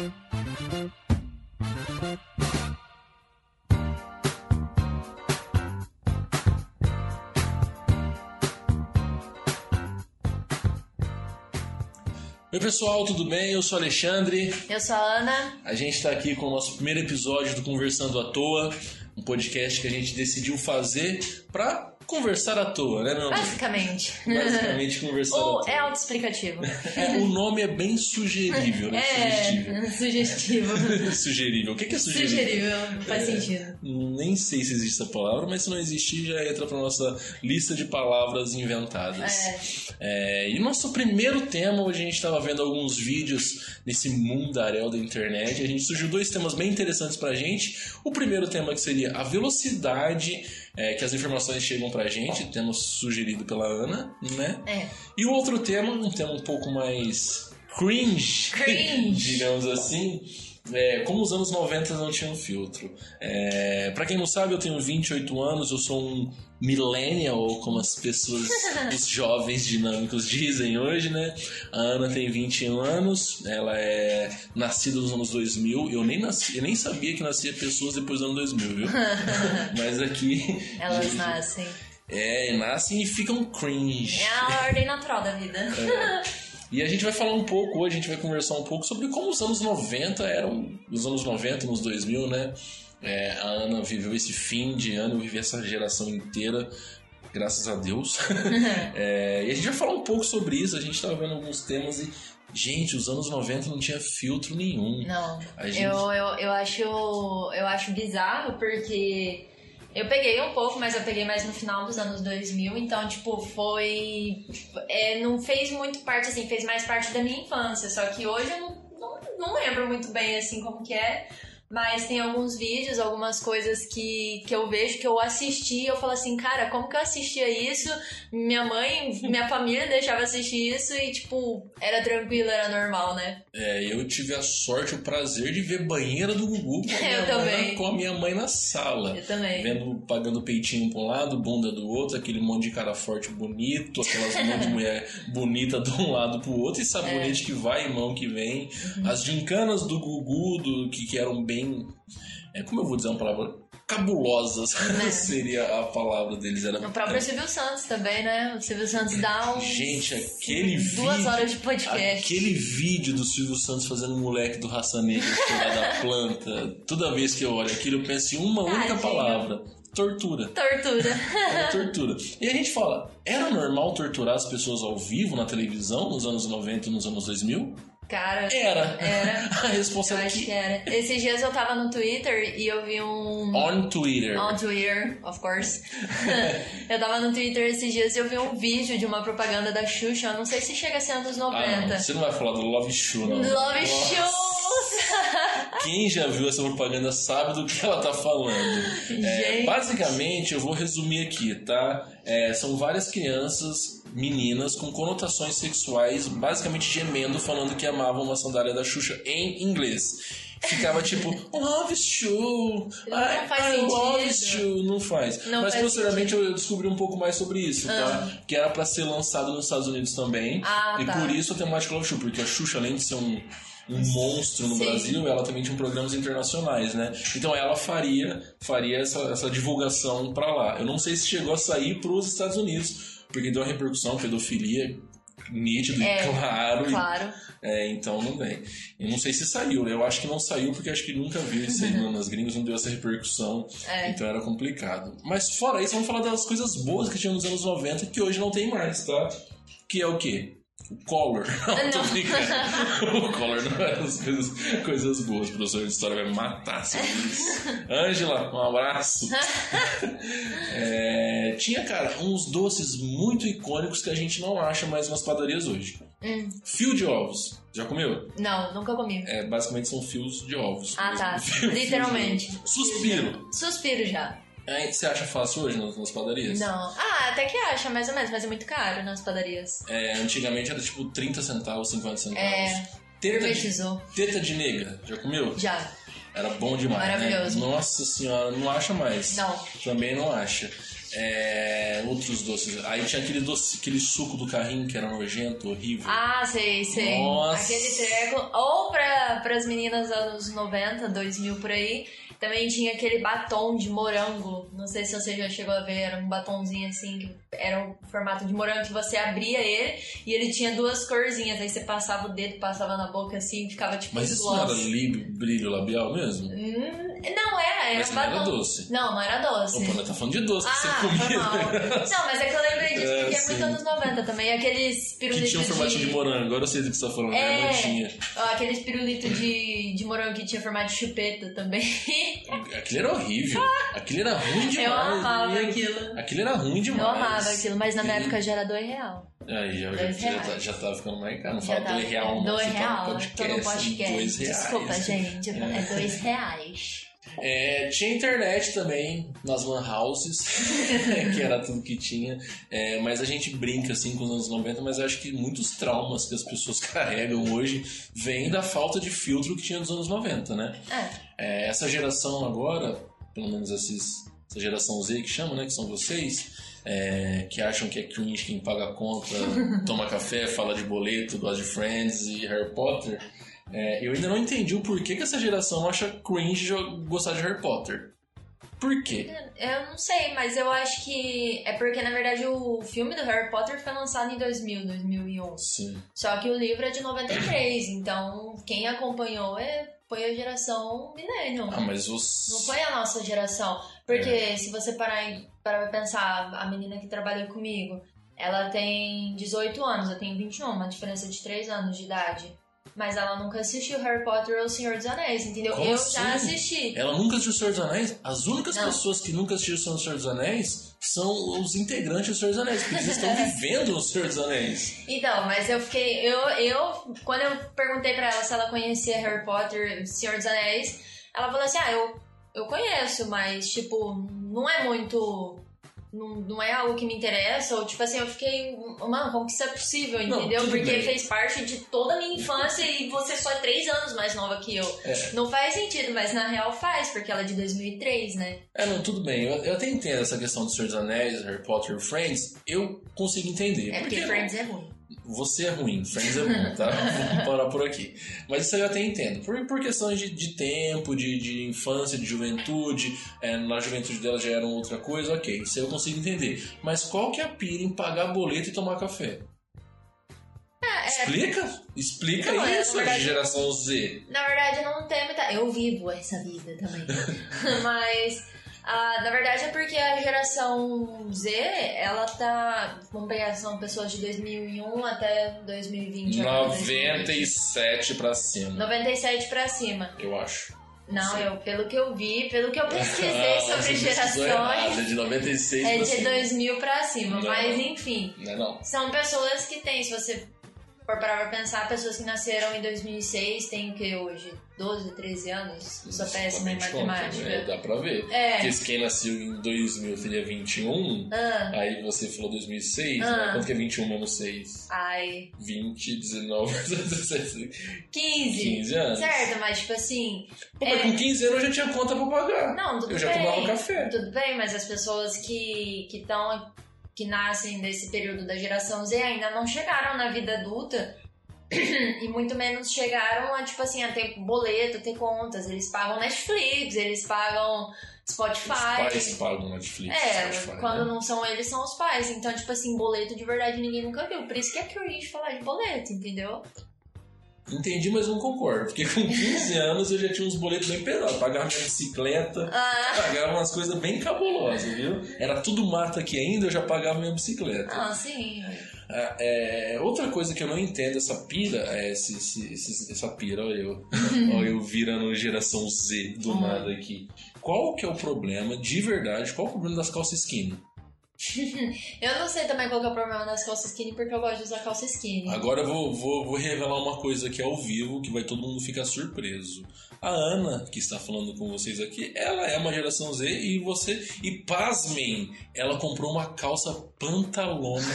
Oi pessoal, tudo bem? Eu sou o Alexandre. Eu sou a Ana. A gente está aqui com o nosso primeiro episódio do Conversando à Toa, um podcast que a gente decidiu fazer para conversar à toa, né, amor? Basicamente. Basicamente conversar à Ou toa. é autoexplicativo. É, o nome é bem sugerível, né? É, sugestivo. Sugestível. sugerível. O que é sugerível? Sugerível, faz É. sentido. Nem sei se existe essa palavra, mas se não existir, já entra para nossa lista de palavras inventadas. É, e nosso primeiro tema, hoje a gente estava vendo alguns vídeos nesse mundaréu da internet. A gente surgiu dois temas bem interessantes pra gente. O primeiro tema que seria a velocidade é, que as informações chegam pra gente, tema sugerido pela Ana, né? É. E o outro tema, um tema um pouco mais cringe, Cringe. digamos assim, é, como os anos 90 não tinham filtro. É, para quem não sabe, eu tenho 28 anos, eu sou um millennial, ou como as pessoas, os jovens dinâmicos dizem hoje, né? A Ana tem 21 anos, ela é nascida nos anos 2000, eu nem, nasci, eu nem sabia que nascia pessoas depois do ano 2000, viu? Mas aqui... Elas nascem. É, nascem e ficam cringe. É a ordem natural da vida. E a gente vai falar um pouco hoje, a gente vai conversar um pouco sobre como os anos 90 eram, os anos 90, nos 2000, né? É, a Ana viveu esse fim de ano, eu vivi essa geração inteira, graças a Deus. É, e a gente vai falar um pouco sobre isso, a gente tava vendo alguns temas e, gente, os anos 90 não tinha filtro nenhum. Não. Gente- Eu, eu, eu, acho, eu acho bizarro porque eu peguei um pouco, mas eu peguei mais no final dos anos 2000, então, tipo, foi. é, não fez muito parte, assim, fez mais parte da minha infância. Só que hoje eu não, não, não lembro muito bem, assim, como que é. Mas tem alguns vídeos, algumas coisas que, que eu vejo, que eu assisti, eu falo assim, cara, como que eu assistia isso? Minha mãe, minha família deixava assistir isso e, tipo, era tranquilo, era normal, né? É, eu tive a sorte, o prazer de ver banheira do Gugu com a minha, Eu mãe, também. com a minha mãe na sala. Eu também. Vendo, pagando peitinho pra um lado, bunda do outro, aquele monte de cara forte bonito, aquelas monte de mulher bonita de um lado pro outro, e sabonete que vai e mão que vem. As gincanas do Gugu, do, que, que eram bem. É, como eu vou dizer uma palavra? Cabulosas seria a palavra deles. Era, O próprio Silvio Santos também, né? O Silvio Santos dá uns... Gente, aquele Duas vídeo- horas de podcast. Aquele vídeo do Silvio Santos fazendo o moleque do Raça Negra da planta. Toda vez que eu olho aquilo, eu penso em uma única Tadinho. palavra: tortura. Tortura. Era tortura. E a gente fala, era normal torturar as pessoas ao vivo na televisão nos anos 90 e nos anos 2000? Cara, Era. Era. A é acho que era. Esses dias eu tava no Twitter e eu vi um... on Twitter. On Twitter, of course. eu tava no Twitter esses dias e eu vi um vídeo de uma propaganda da Xuxa. Eu não sei se chega a ser anos Ah, não, 90. você não vai falar do Love Shoe, não. Love. Shoes! Quem já viu essa propaganda sabe do que ela tá falando. É, basicamente, eu vou resumir aqui, tá? É, são várias crianças, meninas, com conotações sexuais, basicamente gemendo, falando que amavam uma sandália da Xuxa em inglês. Ficava tipo, love shoe, I, I love shoe, não faz. Não Mas faz posteriormente eu descobri um pouco mais sobre isso, Ah. tá? Que era pra ser lançado nos Estados Unidos também. Ah, e tá. por isso a temática Love Shoe, porque a Xuxa, além de ser um, um monstro no Sim. Brasil, ela também tinha programas internacionais, né? Então ela faria, faria essa, essa divulgação pra lá. Eu não sei se chegou a sair pros Estados Unidos, porque deu uma repercussão, pedofilia nítido É, e claro. e- Claro. é, então não vem. Eu não sei se saiu, né? Eu acho que não saiu porque acho que nunca vi isso aí nas gringas, não deu essa repercussão. É. Então era complicado. Mas fora isso, vamos falar das coisas boas que tinha nos anos 90 que hoje não tem mais, tá? Que é o quê? O Collor. Não, tô Não. brincando. O Collor não era as coisas, coisas boas. O professor de história vai matar se isso. Ângela, um abraço. É, tinha, cara, uns doces muito icônicos que a gente não acha mais nas padarias hoje. Hum. Fio de ovos. Já comeu? Não, nunca comi. É, basicamente são fios de ovos. Ah, tá. Literalmente. Suspiro. Suspiro já. É, você acha fácil hoje nas, nas padarias? Não. Ah, até que acha, mais ou menos, mas é muito caro nas padarias. É, antigamente era tipo 30 centavos, 50 centavos. É, Teta de, teta de nega, já comeu? Já. Era bom demais, Maravilhoso. né? Nossa senhora, não acha mais. Não. Também não acha. É, outros doces. Aí tinha aquele doce, aquele suco do carrinho que era nojento, horrível. Ah, sei, sei. Nossa. Aquele treco. Ou pra, pras meninas anos 90, 2000 por aí, também tinha aquele batom de morango. Não sei se você já chegou a ver, era um batomzinho assim, que era um formato de morango que você abria ele e ele tinha duas corzinhas. Aí você passava o dedo, passava na boca assim, ficava tipo Mas isso não era brilho labial mesmo? Hum, não era, era Mas um não era doce. Não, não era doce. Opa, nós tá falando de doce que Ah, você foi comia. Não, mas é que eu lembrei disso, É, porque é sim. muito anos 90 também. Aqueles Que pirulitos tinha um formatinho de morango. Agora eu sei do que você tá falando. É, É, não tinha. aqueles pirulitos de, de morango que tinha formato de chupeta também. Aquilo era horrível. Aquilo era ruim demais. Eu amava Meu- aquilo. Aquilo era ruim demais. Eu amava aquilo, mas na minha E- época já era dois real. Aí, já, já, reais. tá- já tava ficando mais caro. Não Já fala dois real, não. Dois Você tá no real, tô no podcast. Dois reais. Desculpa, gente, é dois reais. É, tinha internet também nas lan houses, que era tudo que tinha. É, mas a gente brinca assim com os anos 90, mas eu acho que muitos traumas que as pessoas carregam hoje vêm da falta de filtro que tinha nos anos 90, né? É, É, essa geração agora, pelo menos esses, essa geração Z que chama, né? Que são vocês, é, que acham que é cringe quem paga a conta, toma café, fala de boleto, gosta de Friends e Harry Potter. É, eu ainda não entendi o porquê que essa geração acha cringe gostar de Harry Potter. Por quê? eu não sei, mas eu acho que é porque, na verdade, o filme do Harry Potter foi lançado em 2000, 2001. Sim. Só que o livro é de 93, então quem acompanhou é, foi a geração Millennium. Ah, mas os. Não foi a nossa geração. Porque se você parar e parar pra pensar, a menina que trabalhou comigo, ela tem 18 anos, eu tenho 21, uma diferença de 3 anos de idade. Mas ela nunca assistiu Harry Potter ou O Senhor dos Anéis, entendeu? Como eu assim? já assisti. Ela nunca assistiu O Senhor dos Anéis? As únicas Não. pessoas que nunca assistiram O Senhor dos Anéis são os integrantes do Senhor dos Anéis, porque eles estão vivendo no Senhor dos Anéis. Então, mas eu fiquei. Eu, eu, quando eu perguntei pra ela se ela conhecia Harry Potter, Senhor dos Anéis, ela falou assim: ah, eu, eu conheço, mas, tipo, não é muito. Não, não é algo que me interessa, ou tipo assim, eu fiquei, mano, como que isso é possível, Não, entendeu? tudo Porque bem. fez parte de toda a minha infância e você só é três anos mais nova que eu. É. Não faz sentido, mas na real faz, porque ela é de 2003, né? É, não, tudo bem. Eu, eu até entendo essa questão do Senhor dos Anéis, Harry Potter e Friends. Eu consigo entender. É porque Por que Friends é ruim. Você é ruim, Friends é bom, tá? Vamos parar por aqui. Mas isso eu até entendo. Por, por questões de, de tempo, de, de infância, de juventude. é, na juventude dela já era outra coisa, ok. Isso eu consigo entender. Mas qual que é a pira em pagar boleto e tomar café? Explica? Explica É, Não, é, isso, verdade- geração Z. Na verdade, não tem muita. Eu vivo essa vida também. Mas, ah, na verdade, é porque a geração Z, ela tá. Vamos pegar, são pessoas de 2001 até 2020. agora, 2020. 97 pra cima, 97 pra cima. eu acho. Não, Sim. eu, pelo que eu vi, pelo que eu pesquisei Ah, sobre pesquisou errado, É gerações, de 96 é de cima. 2000 pra cima. Não. Mas, enfim. Não é não. São pessoas que têm, se você for parar pra pensar, pessoas que nasceram em 2006 têm o que hoje? 12, 13 anos? Eu sou péssima em Exatamente conta, matemática. né? Dá pra ver. É. Porque se quem nasceu em 2000 teria 21, Ah, aí você falou 2006, Ah. né? Quanto que é 21 menos 6? ai, 20, 19, 17, 15. 15 anos. Certo, mas tipo assim. Pô, É. mas com 15 anos eu já tinha conta pra pagar. Não, tudo eu já bem. tomava café. Tudo bem, mas as pessoas que que estão que nascem desse período da geração Z ainda não chegaram na vida adulta e muito menos chegaram a tipo assim a ter boleto, ter contas. Eles pagam Netflix, eles pagam Spotify. Os pais pagam Netflix, É, Spotify, quando né? não são eles, são os pais. Então, tipo assim, boleto de verdade ninguém nunca viu. Por isso que é cringe falar de boleto, entendeu? Entendi, mas não concordo. Porque com 15 anos eu já tinha uns boletos bem pesados. Pagava minha bicicleta, Ah, pagava umas coisas bem cabulosas, viu? Era tudo mato aqui ainda, eu já pagava minha bicicleta. ah sim. Ah, é, outra coisa que eu não entendo, essa pira, é esse, esse- esse- essa pira, olha eu, olha eu virando geração Z do Uhum. nada aqui. Qual que é o problema, de verdade, qual é o problema das calças skinny? Eu não sei também qual que é o problema das calças skinny, porque eu gosto de usar calça skinny. Agora eu vou, vou, vou revelar uma coisa aqui ao vivo, que vai todo mundo ficar surpreso. A Ana, que está falando com vocês aqui, ela é uma geração Z e você. E pasmem, ela comprou uma calça pantalona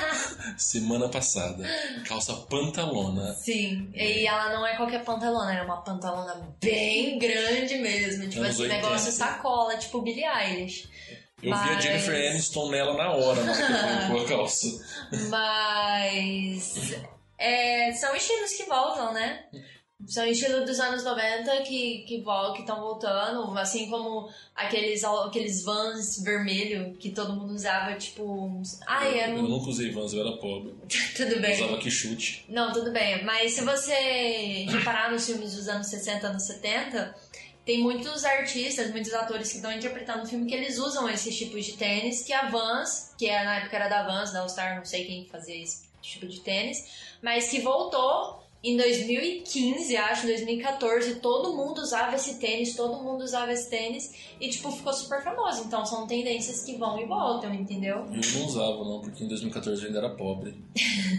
semana passada. Calça pantalona. Sim, e ela não é qualquer pantalona, é uma pantalona bem grande mesmo. Tipo Anos assim, 80. negócio sacola, tipo Billie Eilish. Eu vi a Mas- Jennifer Aniston nela na hora, na hora que ela colocou a calça. Mas é, são estilos que voltam, né? São estilos dos anos 90 que que vol- que estão voltando, assim como aqueles aqueles vans vermelho que todo mundo usava, tipo, ai, Eu um... nunca usei Vans, eu era pobre. tudo Eu bem. usava que chute. Não, tudo bem. Mas se você reparar nos filmes dos anos 60, anos 70, tem muitos artistas, muitos atores que estão interpretando o filme que eles usam esses tipos de tênis, que a Vans, que é, na época era da Vans, da All Star, não sei quem fazia esse tipo de tênis, mas que voltou em 2015, acho, 2014, todo mundo usava esse tênis, todo mundo usava esse tênis e, tipo, ficou super famoso. Então, são tendências que vão e voltam, entendeu? Eu não usava, não, porque em 2014 eu ainda era pobre.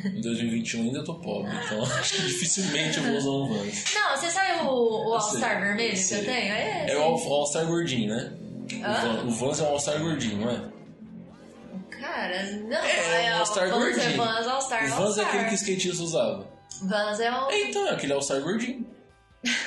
Em 2021 eu ainda tô pobre, então acho que dificilmente eu vou usar um Vans. Não, você sabe o, o All-Star vermelho eu que eu tenho? É. É o All- All-Star gordinho, né? O? Van- O Vans é um All-Star gordinho, não é? Cara, não. É, é um All-Star gordinho. é Vans, All-Star, O Vans é aquele que os skatistas usavam. Vans é o... Então, é aquele All-Star gordinho.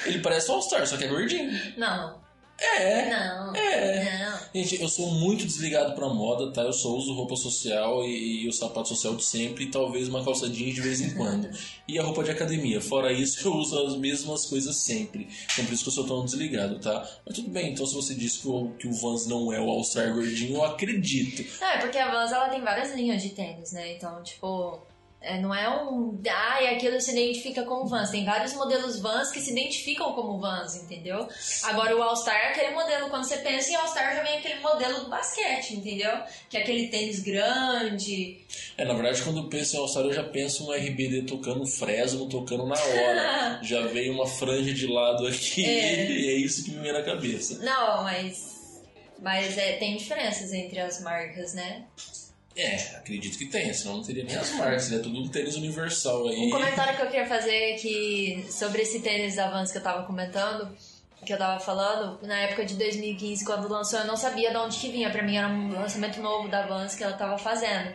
Ele parece um All-Star, só que é gordinho. Não. É. Não. É. Não. Gente, eu sou muito desligado pra moda, tá? Eu só uso roupa social e, e o sapato social de sempre e talvez uma calça jeans de vez em quando. E a roupa de academia. Fora isso, eu uso as mesmas coisas sempre. Então por isso que eu sou tão desligado, tá? Mas tudo bem, então se você disse que o, que o Vans não é o All-Star gordinho, eu acredito. Não, é porque a Vans ela tem várias linhas de tênis, né? Então, tipo, é, não é um. Ai, aquilo se identifica como Vans. Tem vários modelos Vans que se identificam como Vans, entendeu? Agora o All-Star é aquele modelo, quando você pensa em All-Star já vem aquele modelo do basquete, entendeu? Que é aquele tênis grande. É, na verdade, quando eu penso em All-Star, eu já penso no RBD tocando Fresno, tocando na hora. já veio uma franja de lado aqui É. e é isso que me vem na cabeça. Não, mas. Mas é, tem diferenças entre as marcas, né? É, acredito que tenha, senão não teria nem as marcas, é tudo um tênis universal aí. Um comentário que eu queria fazer é que sobre esse tênis da Vans que eu tava comentando, que eu tava falando, na época de 2015, quando lançou, eu não sabia de onde que vinha. Pra mim era um lançamento novo da Vans que ela tava fazendo.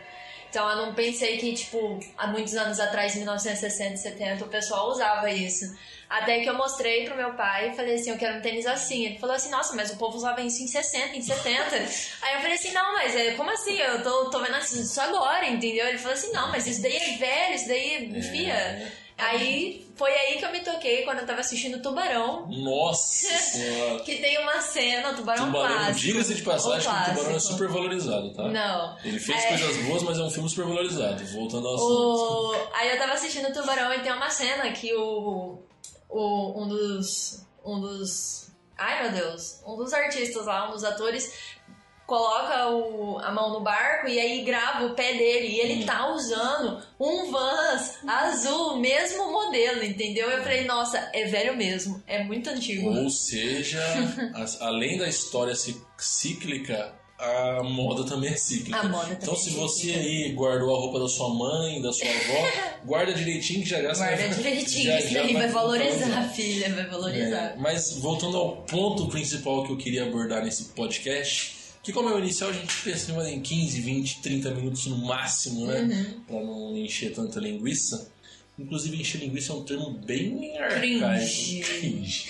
Então eu não pensei que, tipo, há muitos anos atrás, em 1960, 70, o pessoal usava isso. Até que eu mostrei pro meu pai e falei assim, eu quero um tênis assim. Ele falou assim, nossa, mas o povo usava isso em 60, em 70. Aí eu falei assim, não, mas é, como assim? Eu tô, tô vendo isso agora, entendeu? Ele falou assim, não, mas isso daí é velho, isso daí, É. Aí foi aí que eu me toquei quando eu tava assistindo Tubarão. Nossa senhora. Que tem uma cena, Tubarão, Tubarão, clássico. diga-se de passagem O que o Tubarão é super valorizado, tá? Não. Ele fez É. coisas boas, mas é um filme super valorizado. Voltando ao assunto. O... Aí eu tava assistindo Tubarão e tem uma cena que o, o um dos um dos ai meu Deus, um dos artistas lá, um dos atores coloca o, a mão no barco e aí grava o pé dele e ele tá usando um Vans azul, mesmo modelo, entendeu? Eu falei, nossa, é velho mesmo, é muito antigo. Ou seja, as- além da história cíclica, a moda também é cíclica. A moda então, também se é você cíclica. aí guardou a roupa da sua mãe, da sua avó, guarda direitinho que já gasta Guarda direitinho, já- isso daí vai a valorizar, usar. filha, vai valorizar. É, mas voltando ao ponto principal que eu queria abordar nesse podcast, que como é o inicial, a gente pensa em 15, 20, 30 minutos no máximo, né? Uhum. Pra não encher tanta linguiça. Inclusive, encher linguiça é um termo bem Cringe. arcaico. Cringe.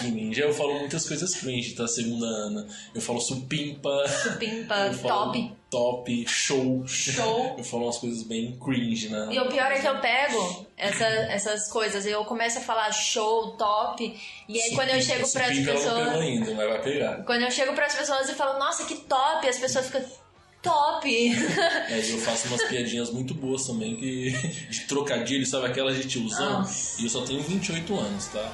Cringe. Eu falo muitas coisas cringe, tá? Segunda Ana. Eu falo supimpa. Supimpa, top. Top, show. Show. Eu falo umas coisas bem cringe, né? E o pior é que eu pego essa- essas coisas, eu começo a falar show, top, e aí quando eu chego Supimpa não pegou pessoas. ainda, mas vai pegar. Quando eu chego pras pessoas e falo, nossa, que top, as pessoas ficam top. Mas eu faço umas piadinhas muito boas também, que de trocadilho, sabe aquelas de tiozão? Nossa. E eu só tenho 28 anos, tá?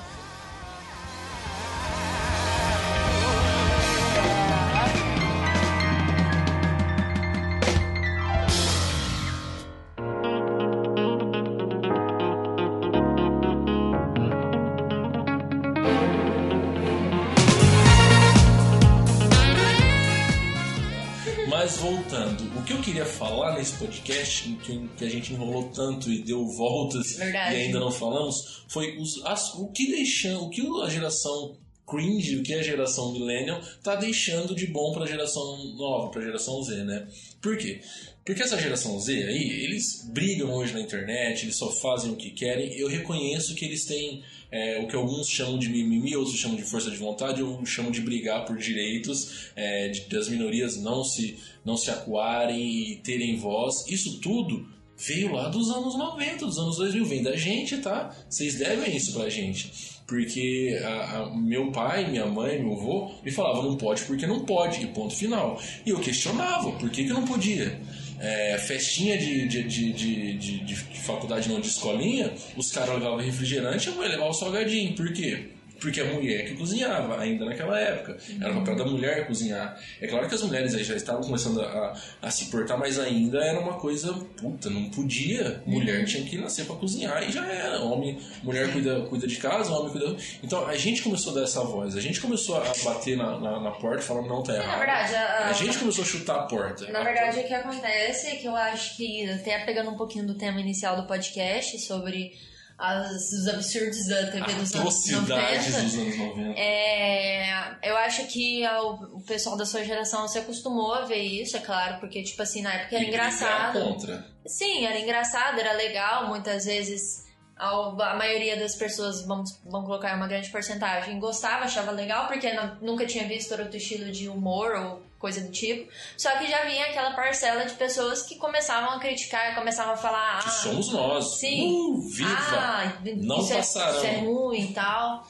Que, que a gente enrolou tanto e deu voltas Verdade. e ainda não falamos, foi os, as- o que deixando, o que a geração cringe, o que a geração millennial tá deixando de bom pra geração nova, pra geração Z, né? Por quê? Porque essa geração Z aí, eles brigam hoje na internet, eles só fazem o que querem. Eu reconheço que eles têm é, o que alguns chamam de mimimi, outros chamam de força de vontade, eu chamo de brigar por direitos é, de, das minorias não se, não se acuarem e terem voz. Isso tudo veio lá dos anos 90, dos anos 2000, vem da gente, tá? Vocês devem isso pra gente. Porque a, a, meu pai, minha mãe, meu avô me falavam não pode porque não pode, e ponto final. E eu questionava por que, que não podia. É, festinha de, de, de, de, de faculdade, não, de escolinha, os caras levavam refrigerante eu vou levar o salgadinho. Por quê? Porque a mulher que cozinhava, ainda naquela época. Era o papel da mulher cozinhar. É claro que as mulheres aí já estavam começando a, a se portar, mas ainda era uma coisa, puta, não podia. Mulher tinha que nascer para cozinhar e já era. Homem, mulher cuida, cuida de casa, homem cuida. Então a gente começou a dar essa voz. A gente começou a bater na, na, na porta falando, não, tá errado. Na verdade, a, a, gente começou a chutar a porta. Na verdade, o que acontece é que eu acho que, até pegando um pouquinho do tema inicial do podcast sobre as, os absurdos da TV dos anos 90. dos anos 90. É, eu acho que o pessoal da sua geração se acostumou a ver isso, é claro, porque, tipo assim, na época era E engraçado. contra. Sim, era engraçado, era legal, muitas vezes a maioria das pessoas, vamos, vamos colocar uma grande porcentagem, gostava, achava legal, porque não- nunca tinha visto outro estilo de humor ou coisa do tipo. Só que já vinha aquela parcela de pessoas que começavam a criticar, começavam a falar, ah, somos nós. Sim. Uh, viva! ah, Não isso, é, isso é ruim e tal.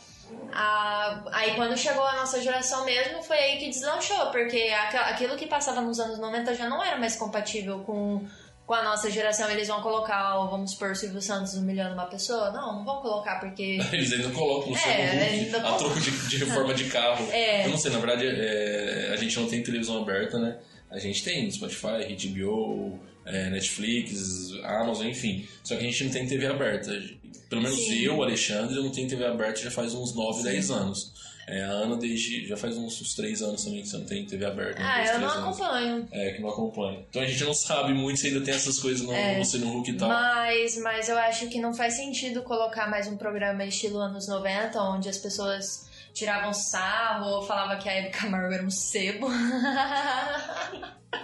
Ah, aí quando chegou a nossa geração mesmo, foi aí que deslanchou, porque aquilo que passava nos anos 90 já não era mais compatível com, com a nossa geração. Eles vão colocar, ó, vamos supor, o Silvio Santos humilhando uma pessoa? Não, não vão colocar, porque. Eles ainda colocam no É, seu ainda a troco de, de reforma de carro. É. Eu não sei, na verdade, é, a gente não tem televisão aberta, né? A gente tem Spotify, HBO, é, Netflix, Amazon, enfim. Só que a gente não tem TV aberta. Pelo menos Sim. eu, Alexandre, eu não tenho TV aberta já faz uns 9, 10 anos. É, a Ana desde, já faz uns, uns 3 anos também que você não tem TV aberta. uns Ah, dois, eu não três anos. acompanho. É, que não acompanha. Então a gente não sabe muito se ainda tem essas coisas no, É. você no Hulk e tal. Mas, mas eu acho que não faz sentido colocar mais um programa estilo anos 90, onde as pessoas tiravam sarro ou falavam que a Hebe Camargo era um sebo.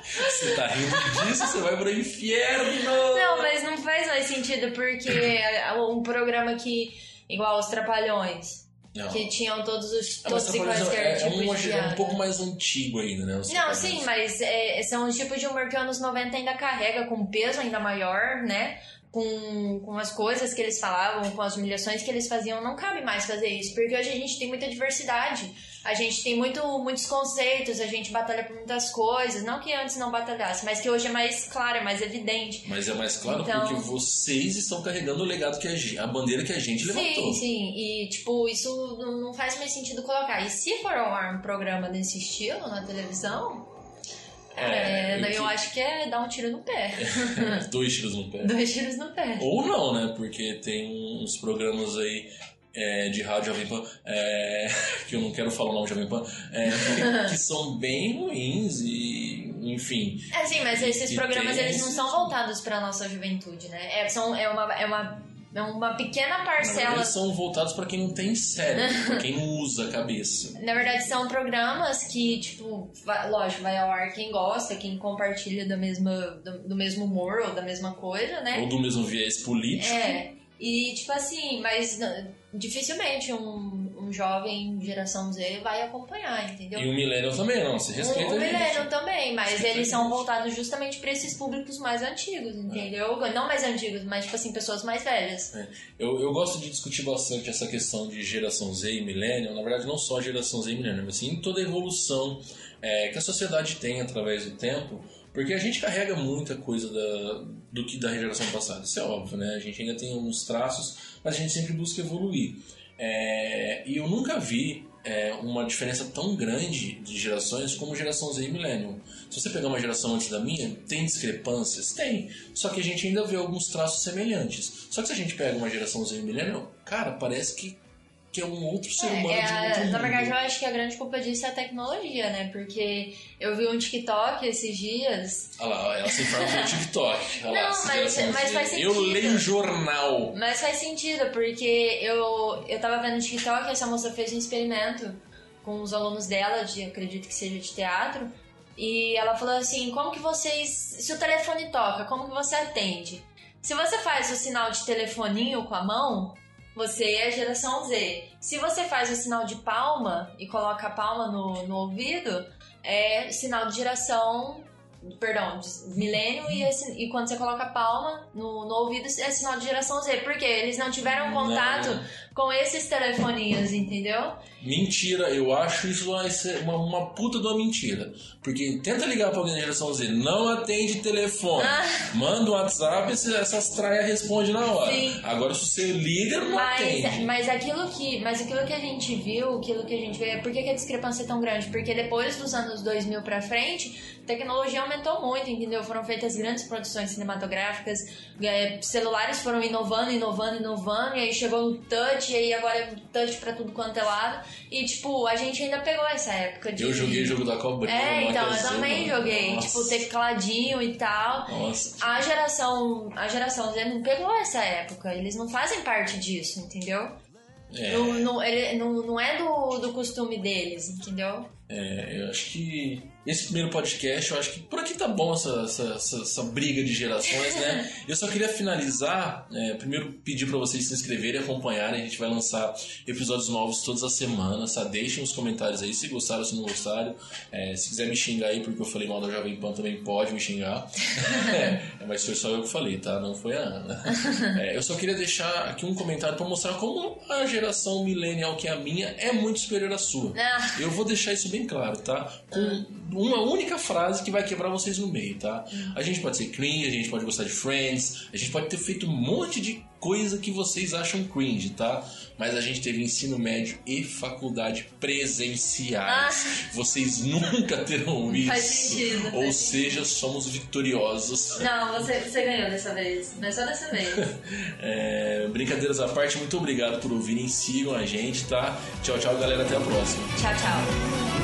Você tá rindo disso, você vai pro inferno! Não, mas não faz mais sentido, porque é um programa que, igual os Trapalhões, Não. que tinham todos os Ah, todos iguais que é, era é, tipo um, de é um pouco mais antigo ainda, né? Não, Trapalhões. sim, mas é, são os tipos de humor que anos 90 ainda carrega com um peso ainda maior, né? Com, com as coisas que eles falavam, com as humilhações que eles faziam, não cabe mais fazer isso, porque hoje a gente tem muita diversidade, a gente tem muito, muitos conceitos, a gente batalha por muitas coisas, não que antes não batalhasse, mas que hoje é mais claro, é mais evidente. Mas é mais claro Então- porque vocês estão carregando o legado que a, a bandeira que a gente levantou. Sim, sim. E, tipo, isso não faz mais sentido colocar. E se for um programa desse estilo na televisão, É, é, que- eu acho que é dar um tiro no pé. Dois tiros no pé. Dois tiros no pé. Ou não, né? Porque tem uns programas aí é, de rádio Jovem Pan, é, que eu não quero falar o nome Jovem Pan, é, que, são bem ruins e, enfim. É, sim, mas esses programas eles não são voltados pra nossa juventude, né? É, são, é, uma, é, uma, uma pequena Na verdade, parcela. eles são voltados para quem não tem cérebro, pra quem não usa a cabeça. Na verdade, são programas que, tipo, vai- lógico, vai ao ar quem gosta, quem compartilha do mesmo, do, do mesmo humor ou da mesma coisa, né? Ou do mesmo viés político. É, e tipo assim, mas dificilmente um, um jovem geração Z vai acompanhar, entendeu? E o Millennial também, não. Você respeita o a gente. Millennium também, mas Respeita eles são voltados justamente pra esses públicos mais antigos, entendeu? Não mais antigos, mas tipo assim, pessoas mais velhas. Eu, eu gosto de discutir bastante essa questão de geração Z e millennial, na verdade não só geração Z e millennial, mas sim toda a evolução é, que a sociedade tem através do tempo, porque a gente carrega muita coisa da, do que da geração passada, isso é óbvio, né? A gente ainda tem alguns traços, mas a gente sempre busca evoluir. É, e eu nunca vi é, uma diferença tão grande de gerações como geração Z e millennial. Se você pegar uma geração antes da minha, tem discrepâncias? Tem. Só que a gente ainda vê alguns traços semelhantes. Só que se a gente pega uma geração Z e millennial, cara, parece que, que é um outro ser humano É, de é, mundo. na verdade, eu acho que a grande culpa disso é a tecnologia, né? Porque eu vi um TikTok esses dias Olha lá, ela se informa pelo TikTok. Olha lá, Não, essa mas- geração mas Z. faz Eu sentido. leio jornal. Mas faz sentido, porque eu, eu tava vendo no TikTok, essa moça fez um experimento com os alunos dela, de acredito que seja de teatro, e ela falou assim, como que vocês. Se o telefone toca, como que você atende? Se você faz o sinal de telefoninho com a mão, você é a geração Z. Se você faz o sinal de palma e coloca a palma no, no ouvido, é sinal de geração perdão, de milênio e, esse, e quando você coloca a palma no, no ouvido é sinal de geração Z, porque eles não tiveram contato Não. Com esses telefoninhos, entendeu? Mentira, eu acho isso uma, uma, uma puta de uma mentira. Porque tenta ligar pra alguém da geração Z, não atende telefone. Ah. Manda um WhatsApp, esse- essas traias respondem na hora. Sim. Agora, se você liga, não Mas, atende. mas, aquilo que, mas aquilo que a gente viu, aquilo que a gente vê, por que, que a discrepância é tão grande? Porque depois dos anos 2000 pra frente, a tecnologia aumentou muito, entendeu? Foram feitas grandes produções cinematográficas, é, celulares foram inovando, inovando, inovando, e aí chegou o touch, e aí agora é touch pra tudo quanto é lado. E, tipo, a gente ainda pegou essa época de... Eu joguei o jogo da cobrinha. É, então, eu também mano. joguei, Nossa. tipo, tecladinho e tal. Nossa. A geração, a geração Z não pegou essa época, eles não fazem parte disso, entendeu? É, Não, não, ele- não, não é do, do costume deles, entendeu? É, eu acho que esse primeiro podcast, eu acho que por aqui tá bom essa, essa, essa- essa briga de gerações, né? Eu só queria finalizar, é, primeiro pedir pra vocês se inscreverem e acompanharem. A gente vai lançar episódios novos todas as semanas, tá? Deixem os comentários aí se gostaram, se não gostaram. É, se quiser me xingar aí porque eu falei mal da Jovem Pan, também pode me xingar. É, mas foi só eu que falei, tá? Não foi a Ana. É, eu só queria deixar aqui um comentário pra mostrar como a geração millennial, que é a minha, é muito superior à sua. Ah. Eu vou deixar isso bem claro, tá? Com uma única frase que vai quebrar vocês no meio, tá? A gente pode ser cringe, a gente pode gostar de Friends, a gente pode ter feito um monte de coisa que vocês acham cringe, tá? Mas a gente teve ensino médio e faculdade presenciais. Vocês nunca terão isso. Faz sentido, Ou faz seja, somos vitoriosos. Não, você, você ganhou dessa vez, mas só dessa vez. É, brincadeiras à parte, muito obrigado por ouvirem. Sigam a gente, tá? Tchau, tchau, galera. Até a próxima. Tchau, tchau.